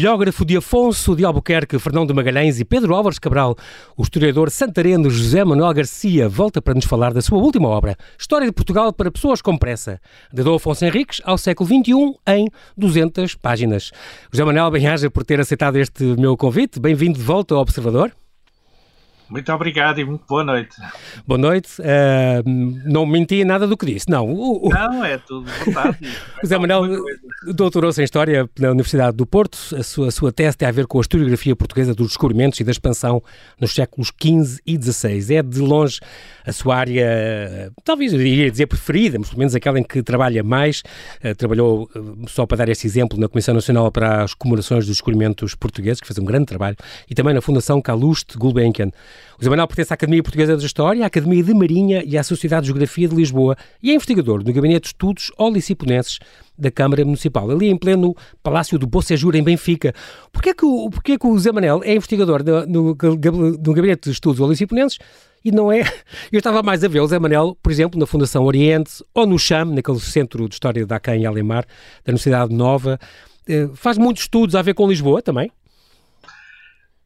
biógrafo de Afonso de Albuquerque, Fernão de Magalhães e Pedro Álvares Cabral, o historiador santareno José Manuel Garcia volta para nos falar da sua última obra, História de Portugal para Pessoas com Pressa, de Dom Afonso Henriques ao século XXI, em 200 páginas. José Manuel, bem-aja por ter aceitado este meu convite. Bem-vindo de volta ao Observador. Muito obrigado e muito boa noite. Boa noite. Uh, não menti nada do que disse, não. O, o... Não, é tudo verdade. José Manuel doutorou-se em História na Universidade do Porto. A sua, a sua tese tem a ver com a historiografia portuguesa dos descobrimentos e da expansão nos séculos XV e XVI. É de longe a sua área, talvez eu iria dizer preferida, mas pelo menos aquela em que trabalha mais. Uh, trabalhou, uh, só para dar esse exemplo, na Comissão Nacional para as Comemorações dos Descobrimentos Portugueses, que fez um grande trabalho, e também na Fundação Calouste Gulbenkian. O Zé Manuel pertence à Academia Portuguesa da História, à Academia de Marinha e à Sociedade de Geografia de Lisboa e é investigador no Gabinete de Estudos Oliciponenses da Câmara Municipal, ali em pleno Palácio do Bocejura, em Benfica. Porquê que o, porquê que o Zé Manuel é investigador no, no, no Gabinete de Estudos Oliciponenses e não é... Eu estava mais a ver o Zé Manel, por exemplo, na Fundação Oriente ou no CHAM, naquele Centro de História da Acã em Alemar, da Universidade Nova. Eh, faz muitos estudos a ver com Lisboa também?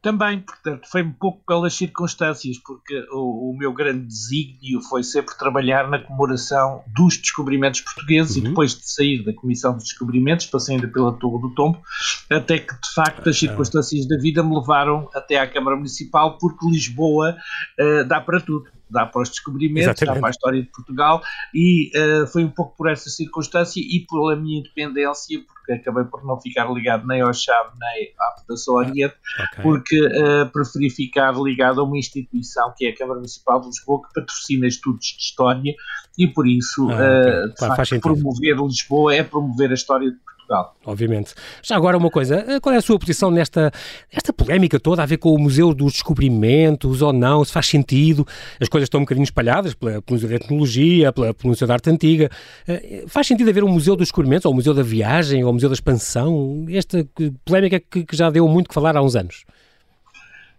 Também, portanto, foi um pouco pelas circunstâncias, porque o, o, meu grande desígnio foi sempre trabalhar na comemoração dos descobrimentos portugueses uhum. e depois de sair da Comissão dos Descobrimentos, passei ainda pela Torre do Tombo, até que, de facto, as circunstâncias da vida me levaram até à Câmara Municipal, porque Lisboa uh, dá para tudo dá para os descobrimentos, Exatamente. dá para a história de Portugal e uh, foi um pouco por essa circunstância e pela minha independência, porque acabei por não ficar ligado nem ao Chave nem à Fundação Oriente, okay. porque uh, preferi ficar ligado a uma instituição que é a Câmara Municipal de Lisboa, que patrocina estudos de história e por isso ah, okay. uh, facto, promover Lisboa é promover a história de Portugal Portugal. Obviamente. Já agora uma coisa, eh, qual é a sua posição nesta esta polémica toda a ver com o Museu dos Descobrimentos ou não, se faz sentido, as coisas estão um bocadinho espalhadas pela, pelo Museu da Etnologia, pela, pelo Museu da Arte Antiga, eh, faz sentido haver um Museu dos Descobrimentos, ou o Museu da Viagem, ou o Museu da Expansão, esta polémica que, que já deu muito que falar há uns anos?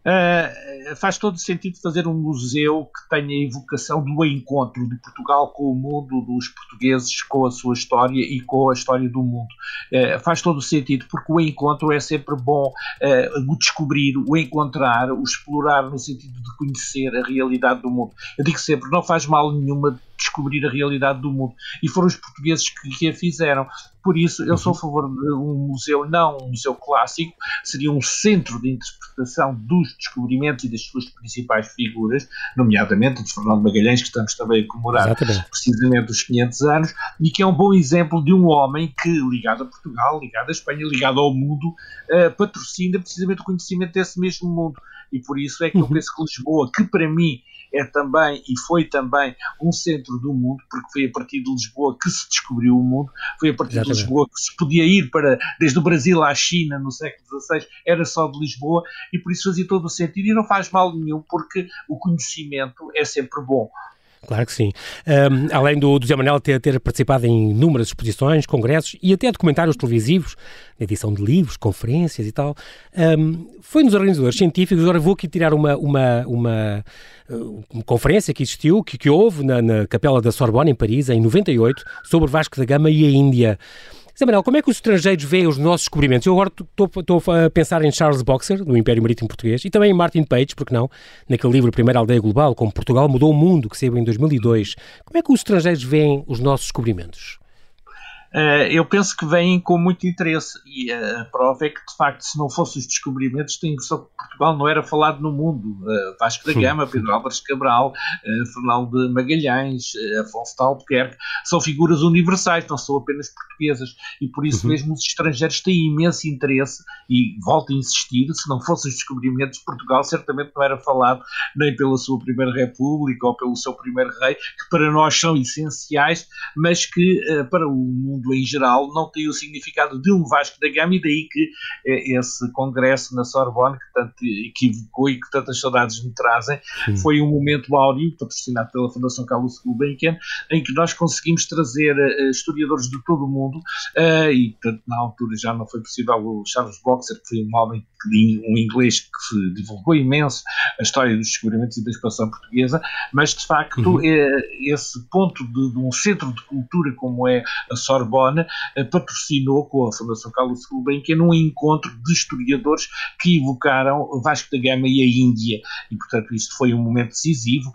Uh, faz todo sentido fazer um museu que tenha a evocação do encontro de Portugal com o mundo, dos portugueses com a sua história e com a história do mundo. Uh, faz todo sentido, porque o encontro é sempre bom, uh, o descobrir, o encontrar, o explorar no sentido de conhecer a realidade do mundo. Eu digo sempre, não faz mal nenhuma descobrir a realidade do mundo. E foram os portugueses que, que a fizeram. Por isso, eu sou a favor de um museu, não um museu clássico, seria um centro de interpretação dos descobrimentos e das suas principais figuras, nomeadamente de Fernando Magalhães, que estamos também a comemorar Exatamente. precisamente os 500 anos, e que é um bom exemplo de um homem que, ligado a Portugal, ligado à Espanha, ligado ao mundo, uh, patrocina precisamente o conhecimento desse mesmo mundo. E por isso é que eu uhum. penso que Lisboa, que para mim é também e foi também um centro do mundo, porque foi a partir de Lisboa que se descobriu o mundo, foi a partir Exatamente. de Lisboa que se podia ir para, desde o Brasil à China no século XVI, era só de Lisboa e por isso fazia todo o sentido e não faz mal nenhum, porque o conhecimento é sempre bom. Claro que sim. Um, além do, do Zé Manuel ter, ter participado em inúmeras exposições, congressos e até documentários televisivos, edição de livros, conferências e tal, um, foi nos organizadores científicos. Agora vou aqui tirar uma, uma, uma, uma conferência que existiu, que, que houve na, na Capela da Sorbonne, em Paris, em 98, sobre Vasco da Gama e a Índia. Zé Manuel, como é que os estrangeiros veem os nossos descobrimentos? Eu agora estou a pensar em Charles Boxer, do Império Marítimo Português, e também em Martin Page, porque não, naquele livro Primeira Aldeia Global, como Portugal mudou o mundo, que saiu em 2002. Como é que os estrangeiros veem os nossos descobrimentos? Uh, eu penso que vêm com muito interesse e a prova é que, de facto, se não fossem os descobrimentos, tenho a impressão que Portugal não era falado no mundo. Uh, Vasco da Gama, Pedro Álvares Cabral, Fernão de Magalhães, Afonso de Albuquerque, são figuras universais, não são apenas portuguesas e por isso uhum. mesmo os estrangeiros têm imenso interesse e volto a insistir, se não fossem os descobrimentos, Portugal certamente não era falado nem pela sua primeira república ou pelo seu primeiro rei, que para nós são essenciais, mas que para o mundo mundo em geral não tem o significado de um Vasco da Gama e daí que eh, esse congresso na Sorbonne que tanto equivocou e que tantas saudades me trazem Sim. foi um momento áureo patrocinado pela Fundação Carlos Gulbenkian em que nós conseguimos trazer uh, historiadores de todo o mundo e portanto na altura já não foi possível o Charles Boxer que foi um homem um inglês que divulgou imenso a história dos descobrimentos e da expansão portuguesa, mas de facto uhum. esse ponto de, de, um centro de cultura como é a Sorbonne Sorbonne patrocinou com a Fundação Carlos Gulbenkian um encontro de historiadores que evocaram Vasco da Gama e a Índia. E, portanto, isto foi um momento decisivo,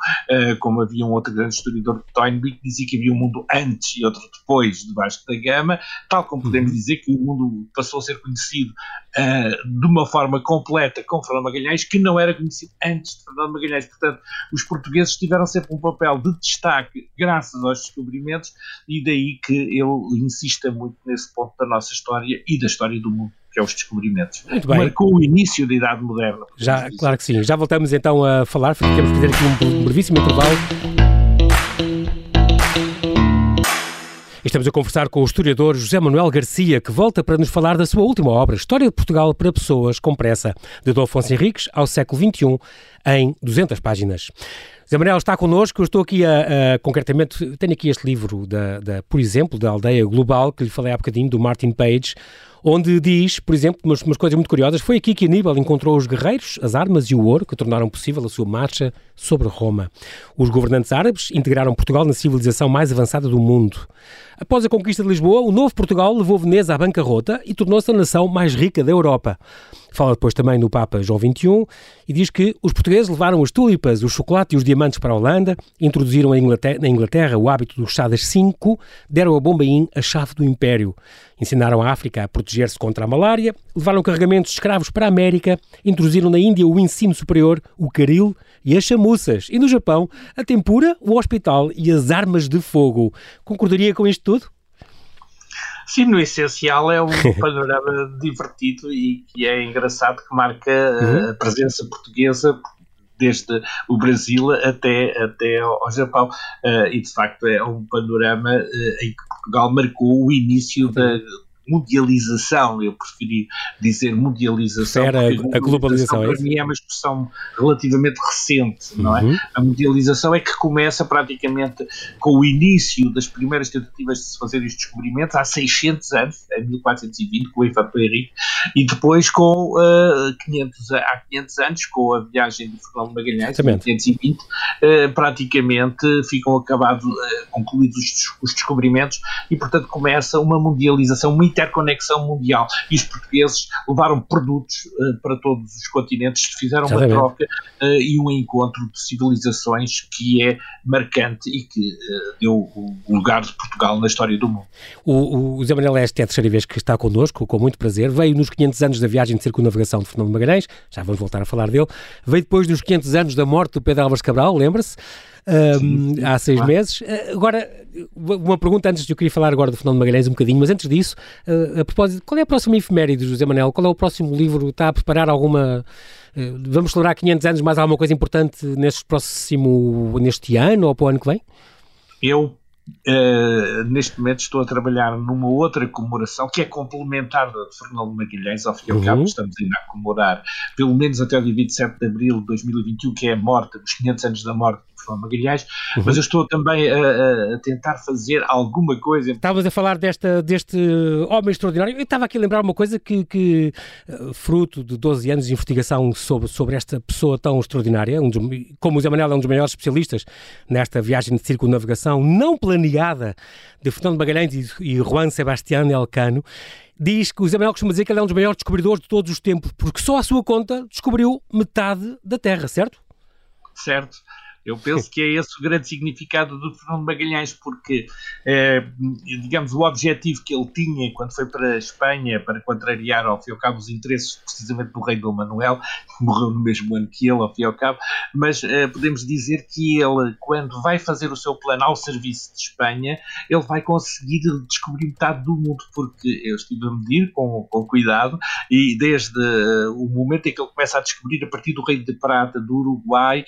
como havia um outro grande historiador, Toynbee, que dizia que havia um mundo antes e outro depois de Vasco da Gama, tal como podemos uhum. dizer que o mundo passou a ser conhecido uh, de uma forma completa com Fernando Magalhães, que não era conhecido antes de Fernando Magalhães. Portanto, os portugueses tiveram sempre um papel de destaque graças aos descobrimentos e daí que ele insista muito nesse ponto da nossa história e da história do mundo que é os descobrimentos. Muito bem. Marcou o início da Idade Moderna. Já, claro que sim. Já voltamos então a falar. Temos que fazer aqui um brevíssimo intervalo. Estamos a conversar com o historiador José Manuel Garcia, que volta para nos falar da sua última obra, História de Portugal para Pessoas com Pressa, de Dom Afonso Henriques ao século XXI, em 200 páginas. José Manuel está connosco, eu estou aqui a, a, concretamente, tenho aqui este livro, da, da, por exemplo, da Aldeia Global, que lhe falei há bocadinho, do Martin Page, onde diz, por exemplo, umas, umas, coisas muito curiosas, foi aqui que Aníbal encontrou os guerreiros, as armas e o ouro que tornaram possível a sua marcha sobre Roma. Os governantes árabes integraram Portugal na civilização mais avançada do mundo. Após a conquista de Lisboa, o novo Portugal levou Veneza à bancarrota e tornou-se a nação mais rica da Europa. Fala depois também no Papa João XXI e diz que os portugueses levaram as tulipas, o chocolate e os diamantes para a Holanda, introduziram na Inglaterra o hábito dos chadas 5, deram a Bombaim a chave do Império. Ensinaram a África a proteger-se contra a malária, levaram carregamentos de escravos para a América, introduziram na Índia o ensino superior, o caril e as chamuças, e no Japão a tempura, o hospital e as armas de fogo. Concordaria com isto tudo? Sim, no essencial é um panorama divertido e que é engraçado que marca uhum. a presença portuguesa desde o Brasil até, até ao Japão. Uh, e de facto é um panorama uh, em que Portugal marcou o início da mundialização, eu preferi dizer mundialização. Era a globalização, é para mim é uma expressão relativamente recente, não é? Uhum. A mundialização é que começa praticamente com o início das primeiras tentativas de se fazer estes descobrimentos há 600 anos, em 1420, com o Infante Henrique, e depois com uh, 500, há 500 anos, com a viagem de Fernando Magalhães, em 520, uh, praticamente ficam acabados, uh, concluídos os, os descobrimentos e, portanto, começa uma mundialização, uma interconexão mundial. E os portugueses levaram produtos para todos os continentes, fizeram uma troca e um encontro de civilizações que é marcante e que deu o lugar de Portugal na história do mundo. O, o Zé Manuel Este é a terceira vez que está connosco, com muito prazer. Veio nos 500 anos da viagem de circunnavegação de Fernando Magalhães, já vamos voltar a falar dele. Veio depois dos 500 anos da morte do Pedro Álvares Cabral, lembra-se? um, há seis meses. Uh, agora, uma pergunta antes de eu queria falar agora do Fernando Magalhães um bocadinho, mas antes disso, uh, a propósito, qual é a próxima efeméride, José Manuel? Qual é o próximo livro? Está a preparar alguma... Uh, vamos celebrar 500 anos, mais alguma coisa importante neste próximo, neste ano ou para o ano que vem? Eu Uh, neste momento estou a trabalhar numa outra comemoração que é complementar da de Fernando Magalhães, ao fim e ao cabo uhum. estamos ainda a comemorar pelo menos até o dia 27 de Abril de 2021, que é a morte, dos 500 anos da morte João Magalhães, uhum. mas eu estou também a, a, tentar fazer alguma coisa. Estavas a falar desta, deste homem extraordinário. Eu estava aqui a lembrar uma coisa que, que eh, fruto de 12 anos de investigação sobre, sobre esta pessoa tão extraordinária, um dos, como o Zé Manuel é um dos maiores especialistas nesta viagem de circunnavegação não planeada de Fernando Magalhães e, e Juan Sebastián Elcano, diz que o Zé Manuel costuma dizer que ele é um dos maiores descobridores de todos os tempos, porque só à sua conta descobriu metade da Terra, certo? Certo. Eu penso que é esse o grande significado do Fernando Magalhães, porque, é, digamos, o objetivo que ele tinha quando foi para a Espanha para contrariar, ao fim e ao cabo, os interesses precisamente do rei Dom Manuel, que morreu no mesmo ano que ele, ao fim e ao cabo, mas é, podemos dizer que ele, quando vai fazer o seu plano ao serviço de Espanha, ele vai conseguir descobrir metade do mundo, porque eu estive a medir com, com cuidado, e desde uh, o momento em que ele começa a descobrir, a partir do Rei de Prata, do Uruguai,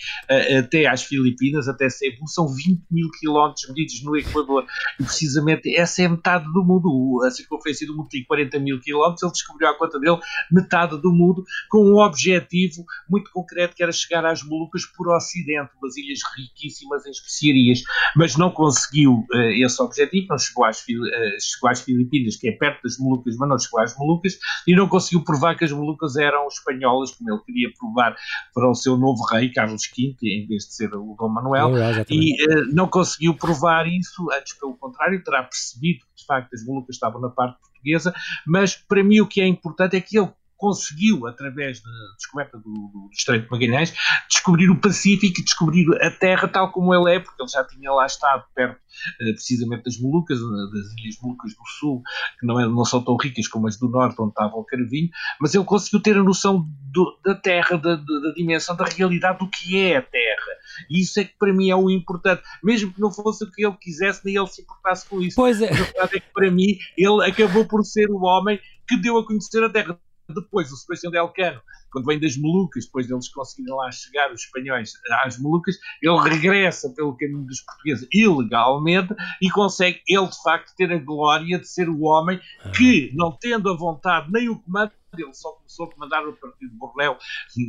até às Filipinas, até Cebu, são 20 mil quilómetros medidos no Equador. E precisamente essa é metade do mundo. A circunferência do mundo tem 40 mil quilómetros. Ele descobriu à conta dele metade do mundo com um objetivo muito concreto que era chegar às Molucas por Ocidente, umas ilhas riquíssimas em especiarias. Mas não conseguiu uh, esse objetivo, não chegou às, uh, chegou às Filipinas, que é perto das Molucas, mas não chegou às Molucas, e não conseguiu provar que as Molucas eram espanholas, como ele queria provar para o seu novo rei, Carlos V, em vez de ser o Dom Manuel, e uh, não conseguiu provar isso, antes pelo contrário, terá percebido que de facto as Molucas estavam na parte portuguesa, mas para mim o que é importante é que ele conseguiu, através da descoberta do, do Estreito de Magalhães, descobrir o Pacífico e descobrir a Terra tal como ele é, porque ele já tinha lá estado perto eh, precisamente das Molucas, eh, das Ilhas Molucas do Sul, que não, é, não são tão ricas como as do Norte, onde estava o Carvinho, mas ele conseguiu ter a noção do, da Terra, da, da, dimensão, da realidade do que é a Terra. E isso é que para mim é o importante, mesmo que não fosse o que ele quisesse, nem ele se importasse com isso. Pois é. A verdade é que para mim ele acabou por ser o homem que deu a conhecer a Terra depois, o Sebastião de Elcano, quando vem das Molucas, depois deles conseguirem lá chegar, os espanhóis, às Molucas, ele regressa pelo caminho dos portugueses ilegalmente e consegue, ele de facto, ter a glória de ser o homem que, não tendo a vontade nem o comando ele só começou a comandar o partido de Bornéu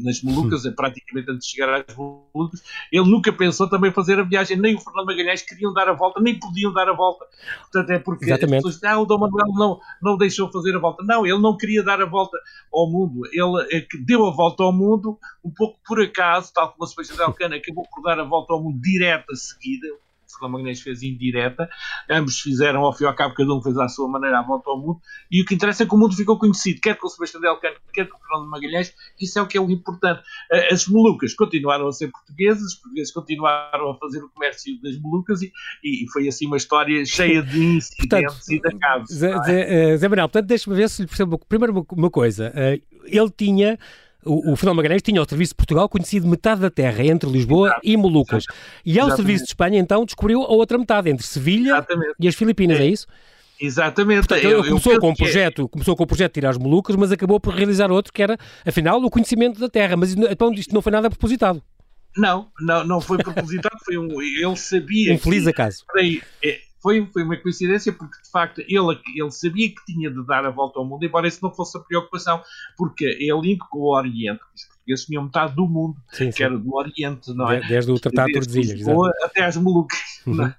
nas Molucas, praticamente antes de chegar às Molucas. Ele nunca pensou também fazer a viagem, nem o Fernando Magalhães queriam dar a volta, nem podiam dar a volta. Portanto, é porque Exatamente. as pessoas ah, o Dom Manuel não, não deixou fazer a volta. Não, ele não queria dar a volta ao mundo. Ele é deu a volta ao mundo um pouco por acaso, tal como a Sebastião de Alcântara acabou por dar a volta ao mundo direta a seguida Fernando Magalhães fez indireta, ambos fizeram ao fim e ao cabo, cada um fez à sua maneira a volta ao mundo, e o que interessa é que o mundo ficou conhecido, quer com o Sebastião Del Cano, quer com o Fernando Magalhães, isso é o que é o importante. Eh, as Molucas continuaram a ser portuguesas, os portugueses continuaram a fazer o comércio das Molucas, e, e foi assim uma história cheia de incidentes portanto, e de acasos. Zé, é? Zé, Zé Manuel, portanto, deixa-me ver se lhe percebo primeiro uma coisa. Eh, ele tinha o, o Fernando Magalhães tinha o Serviço de Portugal conhecido metade da terra, entre Lisboa Exato. e Molucas. E ao Exatamente. Serviço de Espanha, então, descobriu a outra metade, entre Sevilha Exatamente. e as Filipinas, é, é isso? Exatamente. Portanto, eu, começou, com um é- projeto, é... começou com o projeto de tirar as Molucas, mas acabou por realizar outro que era, afinal, o conhecimento da terra. Mas então isto não foi nada propositado. Não, não, não foi propositado, foi um. Ele sabia. Um feliz acaso. É, foi, foi uma coincidência porque de facto ele, ele sabia que tinha de dar a volta ao mundo, embora isso não fosse a preocupação, porque ele indicou o Oriente, os portugueses tinham metade do mundo, sim, que sim. era do Oriente, não é? Desde o Tratado de Tordesilhas, até às Molucas, uhum. é?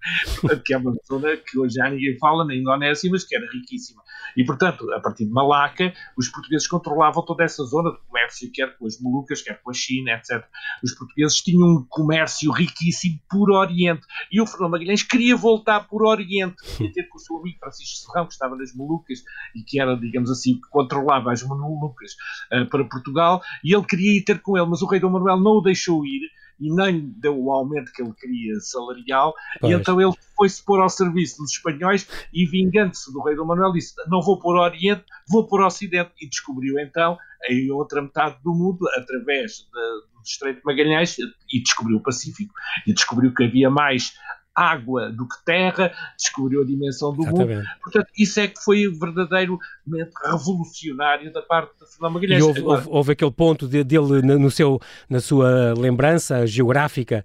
que é uma zona que hoje já ninguém fala na Indonésia, mas que era riquíssima. E, portanto, a partir de Malaca, os portugueses controlavam toda essa zona de comércio, quer com as Molucas, quer com a China, etc. Os portugueses tinham um comércio riquíssimo por Oriente. E o Fernando Magalhães queria voltar por Oriente, queria ter com o seu amigo Francisco Serrão, que estava nas Molucas e que era, digamos assim, que controlava as Molucas uh, para Portugal, e ele queria ir ter com ele, mas o rei Dom Manuel não o deixou ir e nem deu o aumento que ele queria salarial, pois. e então ele foi-se pôr ao serviço dos espanhóis e, vingando-se do rei Dom Manuel, disse: Não vou pôr Oriente, vou pôr Ocidente. E descobriu então a outra metade do mundo através de, do Estreito de Magalhães e descobriu o Pacífico. E descobriu que havia mais água do que terra, descobriu a dimensão do Exatamente. mundo. Portanto, isso é que foi o verdadeiro revolucionário da parte de Fernando Magalhães. E houve, houve, houve aquele ponto de, dele no seu, na sua lembrança geográfica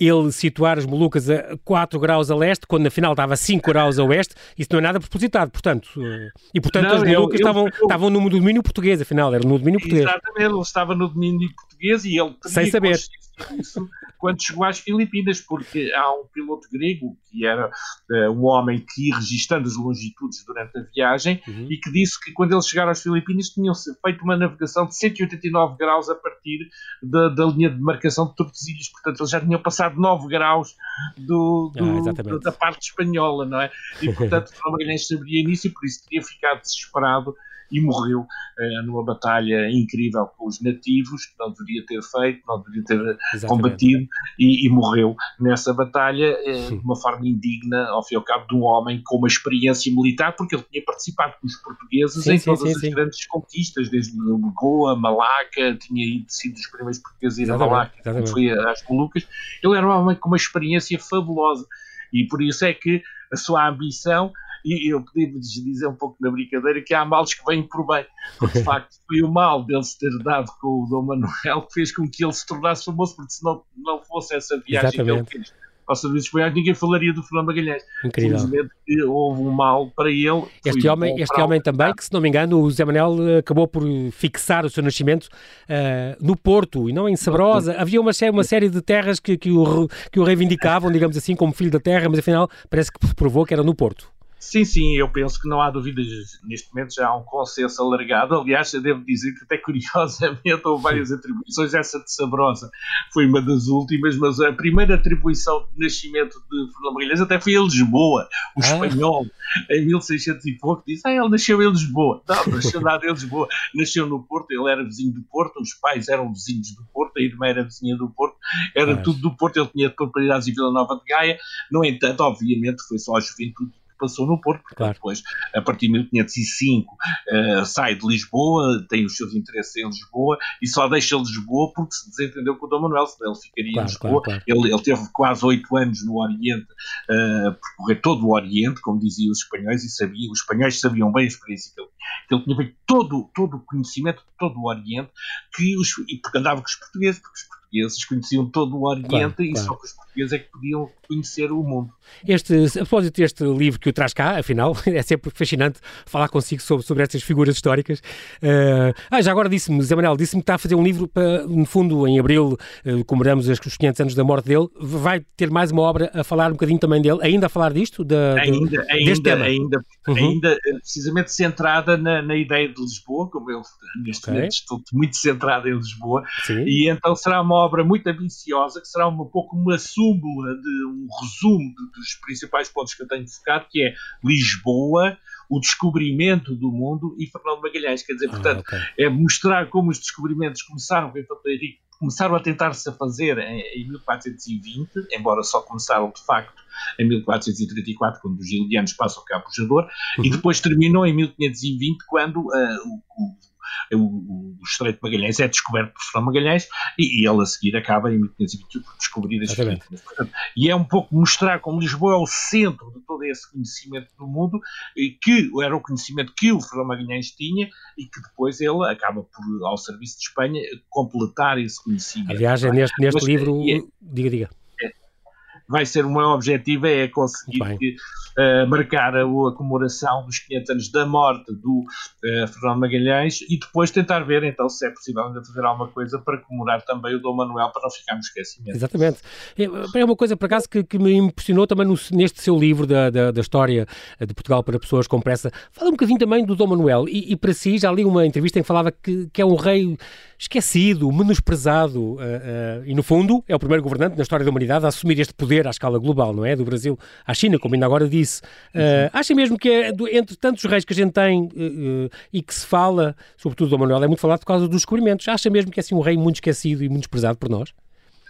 ele situar as Molucas a 4 graus a leste, quando afinal estava a 5 graus a oeste, isso não é nada propositado, portanto. Eh, e portanto não, as Molucas ele, estavam, ele, estavam no domínio português, afinal, era no domínio português. Exatamente, ele estava no domínio português e ele Sem saber isso quando chegou às Filipinas, porque há um piloto grego que era uh, um homem que ia registando as longitudes durante a viagem uhum. e que disse que quando eles chegaram às Filipinas tinham feito uma navegação de 189 graus a partir da, da linha de marcação de Tordesilhas, portanto eles já tinham passado 9 graus do, do, ah, da parte espanhola, não é? E portanto Magalhães saberia nisso e por isso teria ficado desesperado e morreu uh, numa batalha incrível com os nativos, que não deveria ter feito, não deveria ter Exatamente. combatido, e, e, morreu nessa batalha uh, de uma forma indigna, ao fim e ao cabo, de um homem com uma experiência militar, porque ele tinha participado com os portugueses sim, em sim, todas sim, as grandes conquistas, desde Goa, Malaca, tinha ido, sido os primeiros portugueses a ir a Malaca, foi às Molucas. Ele era um homem com uma experiência fabulosa, e por isso é que a sua ambição e eu podia-vos dizer um pouco na brincadeira que há males que vêm por bem, de facto foi o mal dele se ter dado com o Dom Manuel que fez com que ele se tornasse famoso, porque se não, não fosse essa viagem Exatamente. que ele fez ao serviço espanhol, ninguém falaria do Fernando Magalhães. Incrível. Simplesmente houve um mal para ele. Este homem, este homem também, que se não me engano, o Zé Manuel eh, acabou por fixar o seu nascimento uh, no Porto e não em Sabrosa. Havia uma, uma série de terras que, que, o, que o reivindicavam, digamos assim, como filho da terra, mas afinal parece que provou que era no Porto. Sim, sim, eu penso que não há dúvidas. Neste momento já há um consenso alargado. Aliás, eu devo dizer que, até curiosamente, houve várias atribuições. Essa de Sabrosa foi uma das últimas, mas a primeira atribuição de nascimento de Fernando Magalhães até foi em Lisboa, o ah. espanhol, em 1600 e pouco. Disse: Ah, ele nasceu em Lisboa. Não, nasceu nada em Lisboa. Nasceu no Porto, ele era vizinho do Porto, os pais eram vizinhos do Porto, a irmã era vizinha do Porto, era tudo do Porto. Ele tinha propriedades em Vila Nova de Gaia. No entanto, obviamente, foi só a juventude passou no Porto, porque claro. depois, a partir de 1505, uh, eh, sai de Lisboa, tem os seus interesses em Lisboa e só deixa Lisboa porque se desentendeu com o Dom Manuel, senão ele ficaria claro, em Lisboa. Claro, ele, ele, teve quase oito anos no Oriente, uh, percorrer todo o Oriente, como diziam os espanhóis, e sabia, os espanhóis sabiam bem a experiência que ele, que ele tinha feito todo, todo o conhecimento de todo o Oriente, que os, e porque andava com os portugueses, porque os portugueses conheciam todo o Oriente claro, e claro. só que os portugueses é que podiam conhecer o mundo. Este, a propósito deste livro que o traz cá, afinal, é sempre fascinante falar consigo sobre, sobre estas figuras históricas. Uh, ah, já agora disse-me, Zé Manuel, disse-me que está a fazer um livro para, no fundo, em abril, uh, comemoramos os 500 anos da morte dele. Vai ter mais uma obra a falar um bocadinho também dele, ainda a falar disto? Da, ainda, ainda, tema. ainda, uhum. ainda, eh, precisamente centrada na, na, ideia de Lisboa, como eu neste okay. momento estou muito centrado em Lisboa, Sim. e então será uma obra muito ambiciosa, que será um pouco uma súmula de um resumo dos principais pontos que eu tenho focado, que é Lisboa, o descobrimento do mundo e Fernando Magalhães. Quer dizer, ah, portanto, okay. é mostrar como os descobrimentos começaram começaram a tentar-se a fazer em, em 1420, embora só começaram de facto em 1434, quando os gilianos passam cá por Jador, uhum. e depois terminou em 1520, quando uh, o, o o, o Estreito de Magalhães é descoberto por Fernando Magalhães e, e, ele a seguir acaba em 1521 por descobrir as Filipinas. E é um pouco mostrar como Lisboa é o centro de todo esse conhecimento do mundo, e que era o conhecimento que o Fernando Magalhães tinha e que depois ele acaba por, ao serviço de Espanha, completar esse conhecimento. Aliás, é neste, neste Mas, livro, é, diga, diga vai ser o meu objetivo é conseguir que, uh, marcar a, a, comemoração dos 500 anos da morte do uh, Fernando Magalhães e depois tentar ver então se é possível ainda fazer alguma coisa para comemorar também o Dom Manuel para não ficarmos esquecimentos. Exatamente. É, é uma coisa por acaso que, que me impressionou também no, neste seu livro da, da, da, história de Portugal para pessoas com pressa. Fala um bocadinho também do Dom Manuel e, e para si já li uma entrevista em que falava que, que é um rei esquecido, menosprezado uh, uh, e, no fundo, é o primeiro governante na história da humanidade a assumir este poder à escala global, não é? Do Brasil à China, como ainda agora disse. Uh, acha mesmo que é, do, entre tantos reis que a gente tem e que se fala, sobretudo do Manuel, é muito falado por causa dos descobrimentos, acha mesmo que é assim um rei muito esquecido e muito desprezado por nós?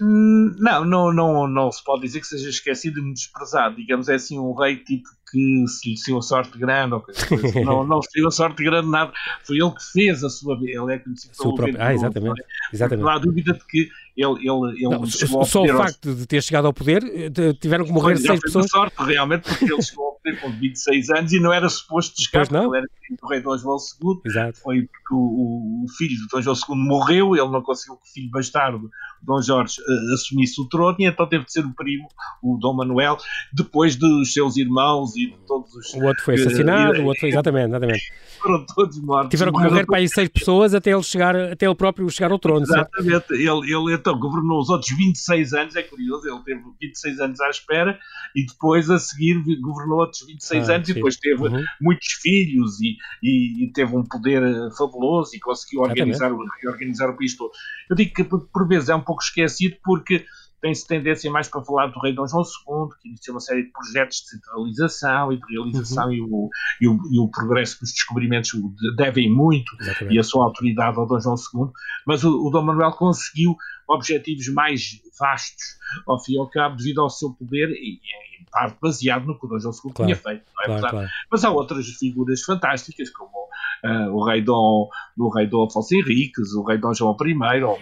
Hum, não, não, não, não se pode dizer que seja esquecido e desprezado. Digamos, é assim um rei tipo que se lhe saiu a sorte grande, ou coisa assim. não, não se lhe a sorte grande nada, foi ele que fez a sua Ele é conhecido pelo próprio... Ah, exatamente. exatamente. Não há dúvida de que ele, ele, ele não, só o facto de ter chegado ao poder, eh, tiveram que morrer seis pessoas. sorte, realmente, porque ele chegou ao poder com 26 anos e não era suposto chegar, ele era do rei Dom João II. Exato. Foi porque o, o, filho de Dom João II morreu, ele não conseguiu que o filho bastardo, Dom Jorge, uh, assumisse o trono e então teve de ser o primo, o Dom Manuel, depois dos seus irmãos e de todos os... O outro foi assassinado, uh, o outro foi, exatamente, exatamente. Foram todos mortos. Tiveram que morrer para aí seis pessoas até ele chegar, até ele próprio chegar ao trono. Exatamente, ele, ele então governou os outros 26 anos, é curioso, ele teve 26 anos à espera e depois a seguir governou outros 26 ah, anos sim. e depois teve uhum. muitos filhos e, e, e, teve um poder eh, fabuloso e conseguiu organizar, organizar o país todo. Eu digo que por vezes é um pouco esquecido porque tem-se tendência mais para falar do rei Dom João II, que iniciou uma série de projetos de centralização e de realização uhum. e, o, e, o, e, o, progresso dos descobrimentos devem muito Exatamente. e a sua autoridade ao Dom João II, mas o, o Dom Manuel conseguiu objetivos mais vastos ao fim e ao cabo devido ao seu poder e, em parte baseado no que o Dom João II claro, tinha feito, é claro? Claro. Mas há outras figuras fantásticas como uh, o rei Dom, o rei Dom Afonso Henriques, o rei Dom João I.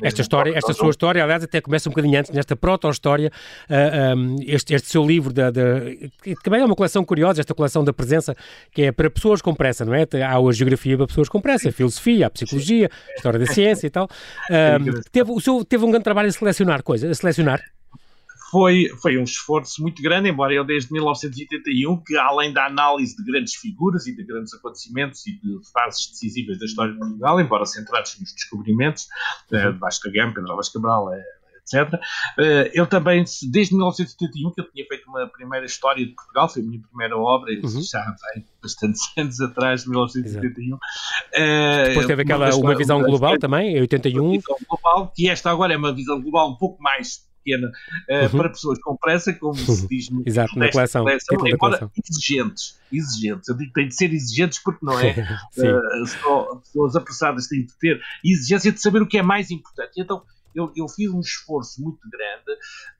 Esta história, esta sua história, aliás, até começa um bocadinho antes, nesta proto-história, uh, ah, um, este, este seu livro, da, da, que também é uma coleção curiosa, esta coleção da presença, que é para pessoas com pressa, não é? Há a geografia para pessoas com pressa, a filosofia, a psicologia, a história da ciência e tal. Uh, teve, o seu, teve um grande trabalho a selecionar coisas, a selecionar foi, foi um esforço muito grande, embora eu desde 1981, que além da análise de grandes figuras e de grandes acontecimentos e de fases decisivas da história de Portugal, embora centrados nos descobrimentos, uh, de Vasco Gama, Pedro Álvares Cabral, uh, etc. Uh, ele também, desde 1981, que ele tinha feito uma primeira história de Portugal, foi a minha primeira obra, uhum. já há bastantes anos atrás, 1981. Uh, Depois teve aquela uma, uma visão global também, em 81. Uma visão global, que esta agora é uma visão global um pouco mais pequena uh, uhum. para pessoas com pressa, como se diz no Exato, na coleção, coleção embora coleção. exigentes, exigentes. Eu digo que têm de ser exigentes porque não é uh, só pessoas apressadas têm de ter exigência de saber o que é mais importante. Então, eu, eu fiz um esforço muito grande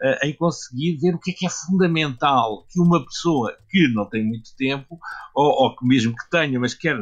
uh, em conseguir ver o que é que é fundamental que uma pessoa que não tem muito tempo, ou, ou que mesmo que tenha, mas quer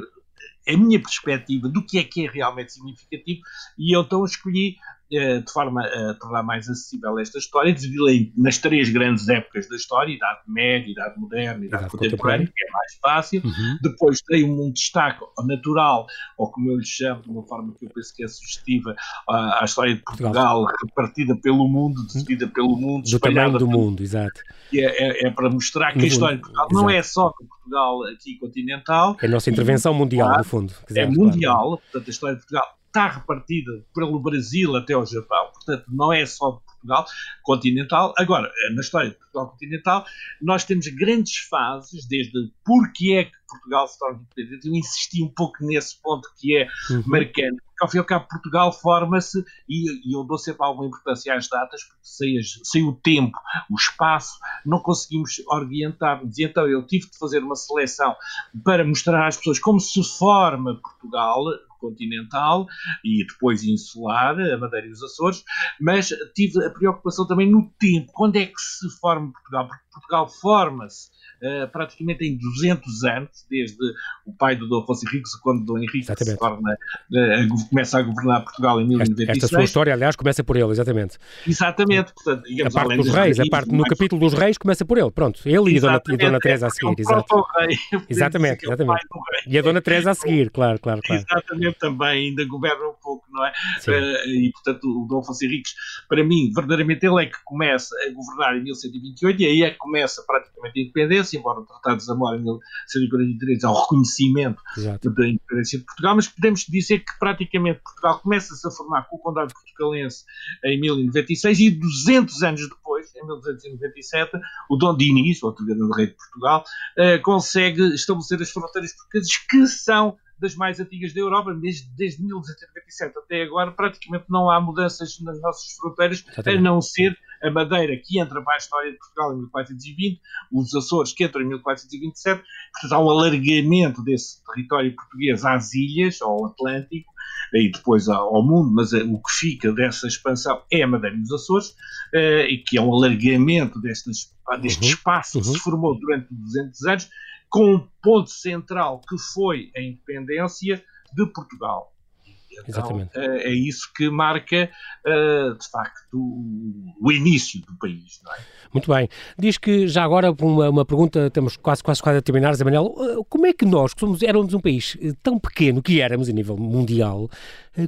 a minha perspectiva do que é que é realmente significativo, e eu então escolhi de forma a tornar mais acessível esta história, dividi-la nas três grandes épocas da história, Idade Média, Idade Moderna e Idade, Idade Contemporânea, que é mais fácil. Uhum. Depois dei um, destaque natural, ou como eu lhe chamo, de uma forma que eu penso que é sugestiva, à, história de Portugal, Portugal, repartida pelo mundo, dividida pelo mundo, do tamanho do mundo, exato. É, é, é, para mostrar que a história de Portugal não é só Portugal aqui continental. É a nossa intervenção mundial, no fundo. é mundial, claro. portanto, a história de Portugal está repartida pelo Brasil até ao Japão, portanto não é só de Portugal continental. Agora, na história de Portugal continental, nós temos grandes fases, desde porque é que Portugal se torna independente. Eu insisti um pouco nesse ponto que é uhum. marcante. Porque, ao fim e ao cabo, Portugal forma-se, e, e, eu dou sempre alguma importância às datas, porque sem, as, sem o tempo, o espaço, não conseguimos orientar-nos. E então eu tive de fazer uma seleção para mostrar às pessoas como se forma Portugal, continental e depois insular, a Madeira e os Açores, mas tive a preocupação também no tempo. Quando é que se forma Portugal? Porque Portugal forma-se uh, praticamente em 200 anos, desde o pai do Dom Afonso Henriques, quando Dom Henrique se torna, uh, começa a governar Portugal em 1096. Esta sua história, aliás, começa por ele, exatamente. Exatamente. Portanto, digamos, a parte dos reis, a parte no capítulo dos reis começa por ele, pronto. Ele e a Dona, e Dona Teresa a seguir. É exato. Rei, exatamente, exatamente. E a Dona Teresa a seguir, claro, claro, claro. Exatamente, também ainda governa um pouco, não é? Uh, e, portanto, o Dom Afonso Henriques, para mim, verdadeiramente ele é que começa a governar em 1128 e aí é que começa praticamente a independência, embora o Tratado de Zamora em 1143 ao reconhecimento Exato. da independência de Portugal, mas podemos dizer que praticamente Portugal começa-se a formar com o Condado Portugalense em 1096 e 200 anos depois, em 1297, o Dom Dinis, outro grande rei de Portugal, uh, consegue estabelecer as fronteiras portuguesas que são das mais antigas da Europa, desde, desde 1297 até agora, praticamente não há mudanças nas nossas fronteiras, a não ser a Madeira, que entra para a história de Portugal em 1420, os Açores, que entram em 1427, portanto há um alargamento desse território português às ilhas, ao Atlântico, e depois ao mundo, mas o que fica dessa expansão é a Madeira e os Açores, eh, e que é um alargamento destes, deste uhum, espaço uhum. que se formou durante 200 anos, com um ponto central que foi a independência de Portugal. Então, Exatamente. É, é isso que marca, eh, de facto, o início do país. Não é? Muito bem. Diz que, já agora, uma, uma pergunta, estamos quase, quase, quase a terminar, Zé Manuel, eh, como é que nós, que somos, éramos um país tão pequeno que éramos a nível mundial,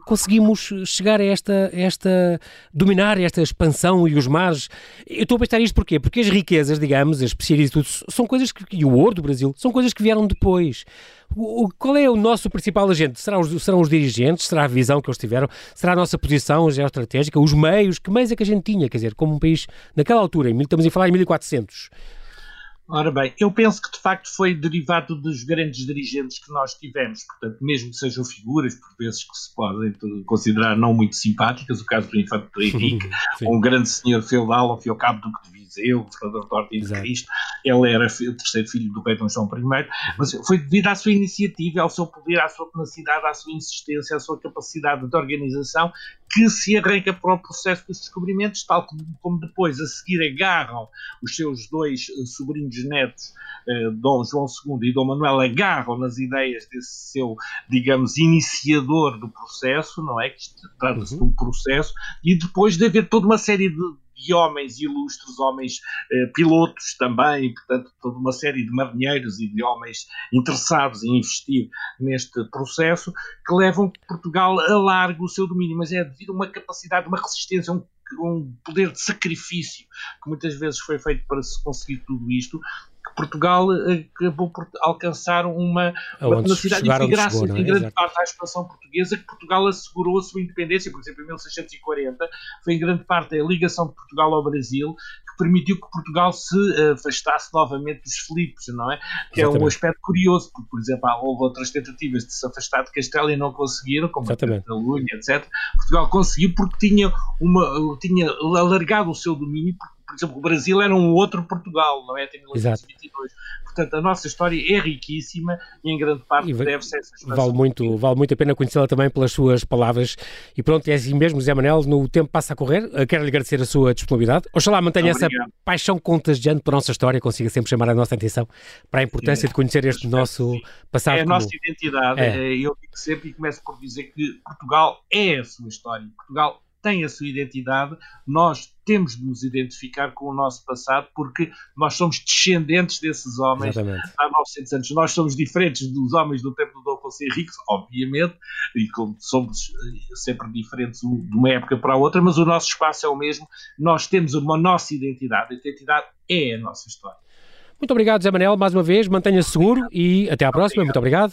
conseguimos chegar a esta, esta, dominar esta expansão e os mares? Eu estou a pensar isto porquê? Porque as riquezas, digamos, as especialidades, são coisas que, e o ouro do Brasil, são coisas que vieram depois. O, qual é o nosso principal agente? Será os, serão os dirigentes? Será a visão que eles tiveram? Será a nossa posição geoestratégica? Os meios? Que meios é que a gente tinha? Quer dizer, como um país, naquela altura, estamos a falar em 1400. Ora bem, eu penso que de facto foi derivado dos grandes dirigentes que nós tivemos, portanto, mesmo que sejam figuras, por vezes que se podem considerar não muito simpáticas, o caso do Infante Henrique, um grande senhor feudal, ao fim e ao cabo, do que Viseu, governador de Ordem de Cristo, ele era o terceiro filho do rei Dom João I, mas foi devido à sua iniciativa, ao seu poder, à sua tenacidade, à sua insistência, à sua capacidade de organização, que se arranca para o processo dos descobrimentos, tal como, como depois, a seguir, agarram os seus dois uh, sobrinhos netos, uh, Dom João II e Dom Manuel, agarram nas ideias desse seu, digamos, iniciador do processo, não é? Que trata-se uhum. de um processo, e depois de haver toda uma série de de homens ilustres, homens eh, pilotos também, portanto, toda uma série de marinheiros e de homens interessados em investir neste processo, que levam Portugal a largo o seu domínio, mas é a uma capacidade, uma resistência, um um poder de sacrifício que muitas vezes foi feito para se conseguir tudo isto, Portugal eh, acabou por alcançar uma, uma tenacidade e foi graças chegou, é? em grande Exato. parte à expansão portuguesa que Portugal assegurou a sua independência, por exemplo, em 1640, foi em grande parte a ligação de Portugal ao Brasil, permitiu que Portugal se afastasse novamente dos Filipes, não é? Que Exatamente. é um aspecto curioso, porque, por exemplo, houve outras tentativas de se afastar de Castelo e não conseguiram, como Exatamente. a Catalunha, etc. Portugal conseguiu porque tinha, uma, tinha alargado o seu domínio, porque por exemplo, o Brasil era um outro Portugal, não é? Até 1922. Portanto, a nossa história é riquíssima e em grande parte deve-se a essa vale muito, vale muito a pena conhecê-la também pelas suas palavras. E pronto, é assim mesmo, Zé Manel, no tempo passa a correr. Quero-lhe agradecer a sua disponibilidade. Oxalá mantenha essa paixão contagiante pela nossa história, consiga sempre chamar a nossa atenção para a importância é, de conhecer este nosso passado. É a nossa identidade. É. é. Eu digo sempre e começo por dizer que Portugal é a sua história. Portugal tem a sua identidade, nós temos de nos identificar com o nosso passado porque nós somos descendentes desses homens Exatamente. há 900 anos. Nós somos diferentes dos homens do tempo do Dom Afonso Henriques, obviamente, e como somos eh, sempre diferentes de uma época para a outra, mas o nosso espaço é o mesmo. Nós temos uma nossa identidade. A identidade é a nossa história. Muito obrigado, Zé Manel, mais uma vez. Mantenha-se seguro e até à próxima. Muito obrigado.